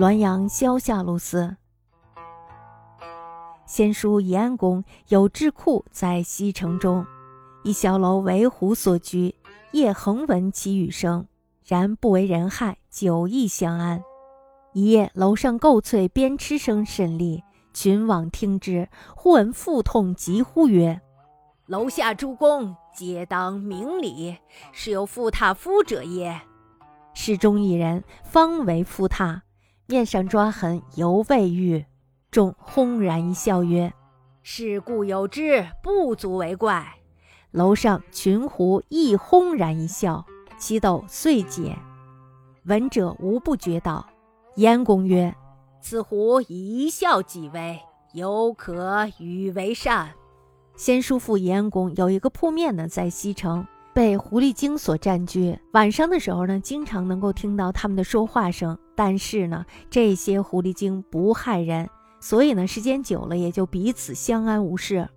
滦阳萧下路司。先书延安宫有智库在西城中，一小楼为虎所居，夜恒闻其语声，然不为人害，久亦相安。一夜，楼上构翠鞭笞声甚厉，群往听之，忽闻腹痛，急呼曰：“楼下诸公皆当明礼，是有负榻夫者也。”室中一人方为夫榻，面上抓痕犹未愈。众轰然一笑曰：“是故有之，不足为怪。”楼上群狐亦轰然一笑，其斗遂解。闻者无不觉道。燕公曰：“此狐以一笑即威，犹可与为善。”先叔父燕公有一个铺面呢，在西城被狐狸精所占据。晚上的时候呢，经常能够听到他们的说话声。但是呢，这些狐狸精不害人，所以呢，时间久了也就彼此相安无事。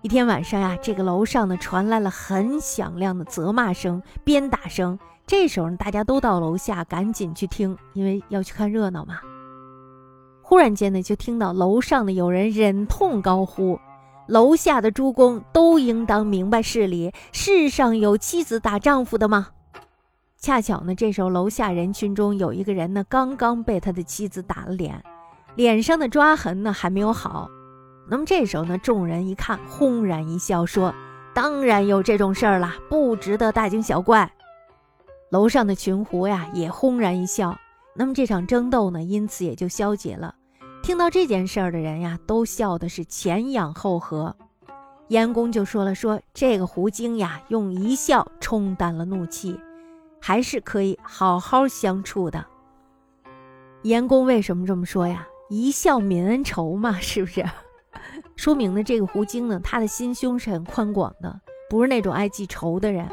一天晚上呀，这个楼上呢传来了很响亮的责骂声、鞭打声。这时候呢，大家都到楼下，赶紧去听，因为要去看热闹嘛。忽然间呢，就听到楼上的有人忍痛高呼：“楼下的诸公都应当明白事理，世上有妻子打丈夫的吗？”恰巧呢，这时候楼下人群中有一个人呢，刚刚被他的妻子打了脸，脸上的抓痕呢还没有好。那么这时候呢，众人一看，轰然一笑，说：“当然有这种事儿了，不值得大惊小怪。”楼上的群狐呀，也轰然一笑。那么这场争斗呢，因此也就消解了。听到这件事儿的人呀，都笑的是前仰后合。燕公就说了：“说这个狐精呀，用一笑冲淡了怒气，还是可以好好相处的。”燕公为什么这么说呀？一笑泯恩仇嘛，是不是？说明呢，这个狐精呢，他的心胸是很宽广的，不是那种爱记仇的人。